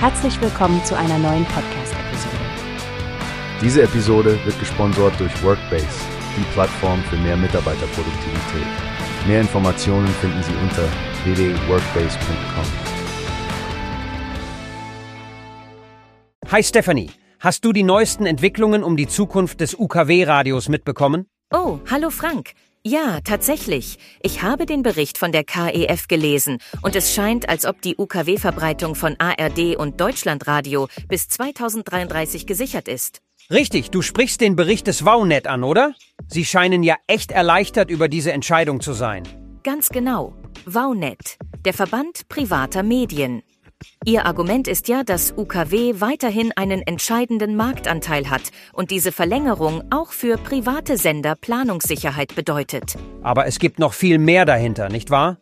Herzlich willkommen zu einer neuen Podcast-Episode. Diese Episode wird gesponsert durch Workbase, die Plattform für mehr Mitarbeiterproduktivität. Mehr Informationen finden Sie unter www.workbase.com. Hi Stephanie, hast du die neuesten Entwicklungen um die Zukunft des UKW-Radios mitbekommen? Oh, hallo Frank. Ja, tatsächlich. Ich habe den Bericht von der KEF gelesen und es scheint, als ob die UKW-Verbreitung von ARD und Deutschlandradio bis 2033 gesichert ist. Richtig, du sprichst den Bericht des WowNet an, oder? Sie scheinen ja echt erleichtert über diese Entscheidung zu sein. Ganz genau. WowNet, der Verband privater Medien. Ihr Argument ist ja, dass UKW weiterhin einen entscheidenden Marktanteil hat und diese Verlängerung auch für private Sender Planungssicherheit bedeutet. Aber es gibt noch viel mehr dahinter, nicht wahr?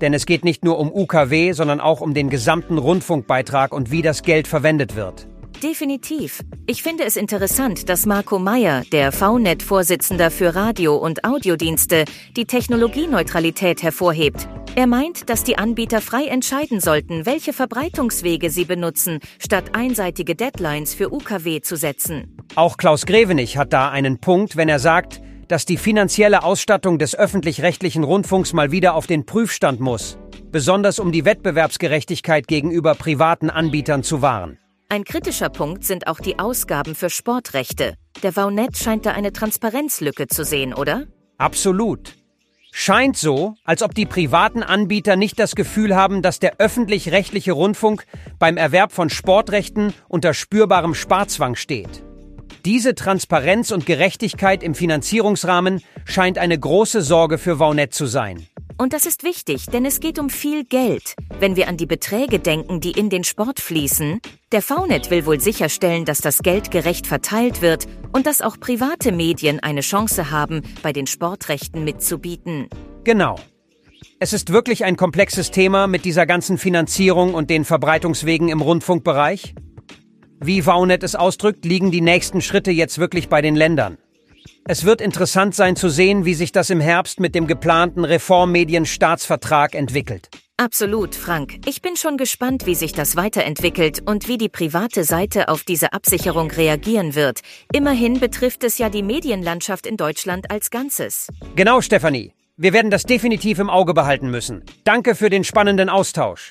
Denn es geht nicht nur um UKW, sondern auch um den gesamten Rundfunkbeitrag und wie das Geld verwendet wird. Definitiv. Ich finde es interessant, dass Marco Meyer, der VNet-Vorsitzender für Radio- und Audiodienste, die Technologieneutralität hervorhebt. Er meint, dass die Anbieter frei entscheiden sollten, welche Verbreitungswege sie benutzen, statt einseitige Deadlines für UKW zu setzen. Auch Klaus Grevenich hat da einen Punkt, wenn er sagt, dass die finanzielle Ausstattung des öffentlich-rechtlichen Rundfunks mal wieder auf den Prüfstand muss, besonders um die Wettbewerbsgerechtigkeit gegenüber privaten Anbietern zu wahren. Ein kritischer Punkt sind auch die Ausgaben für Sportrechte. Der VNet scheint da eine Transparenzlücke zu sehen, oder? Absolut. Scheint so, als ob die privaten Anbieter nicht das Gefühl haben, dass der öffentlich-rechtliche Rundfunk beim Erwerb von Sportrechten unter spürbarem Sparzwang steht. Diese Transparenz und Gerechtigkeit im Finanzierungsrahmen scheint eine große Sorge für VNet zu sein. Und das ist wichtig, denn es geht um viel Geld. Wenn wir an die Beträge denken, die in den Sport fließen, der VNet will wohl sicherstellen, dass das Geld gerecht verteilt wird und dass auch private Medien eine Chance haben, bei den Sportrechten mitzubieten. Genau. Es ist wirklich ein komplexes Thema mit dieser ganzen Finanzierung und den Verbreitungswegen im Rundfunkbereich. Wie VNet es ausdrückt, liegen die nächsten Schritte jetzt wirklich bei den Ländern. Es wird interessant sein zu sehen, wie sich das im Herbst mit dem geplanten Reformmedienstaatsvertrag entwickelt. Absolut, Frank. Ich bin schon gespannt, wie sich das weiterentwickelt und wie die private Seite auf diese Absicherung reagieren wird. Immerhin betrifft es ja die Medienlandschaft in Deutschland als Ganzes. Genau, Stefanie. Wir werden das definitiv im Auge behalten müssen. Danke für den spannenden Austausch.